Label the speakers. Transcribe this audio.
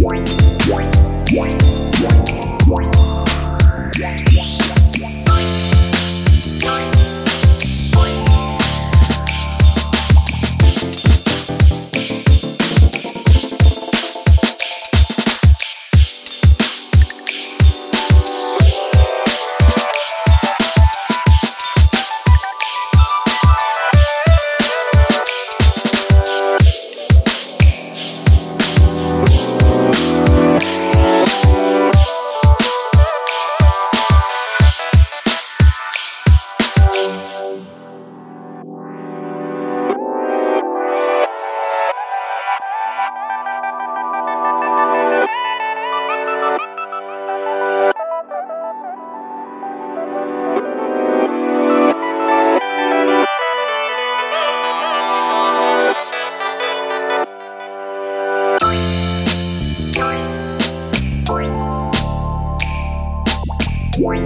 Speaker 1: One, one, one, one. Yeah. Bye.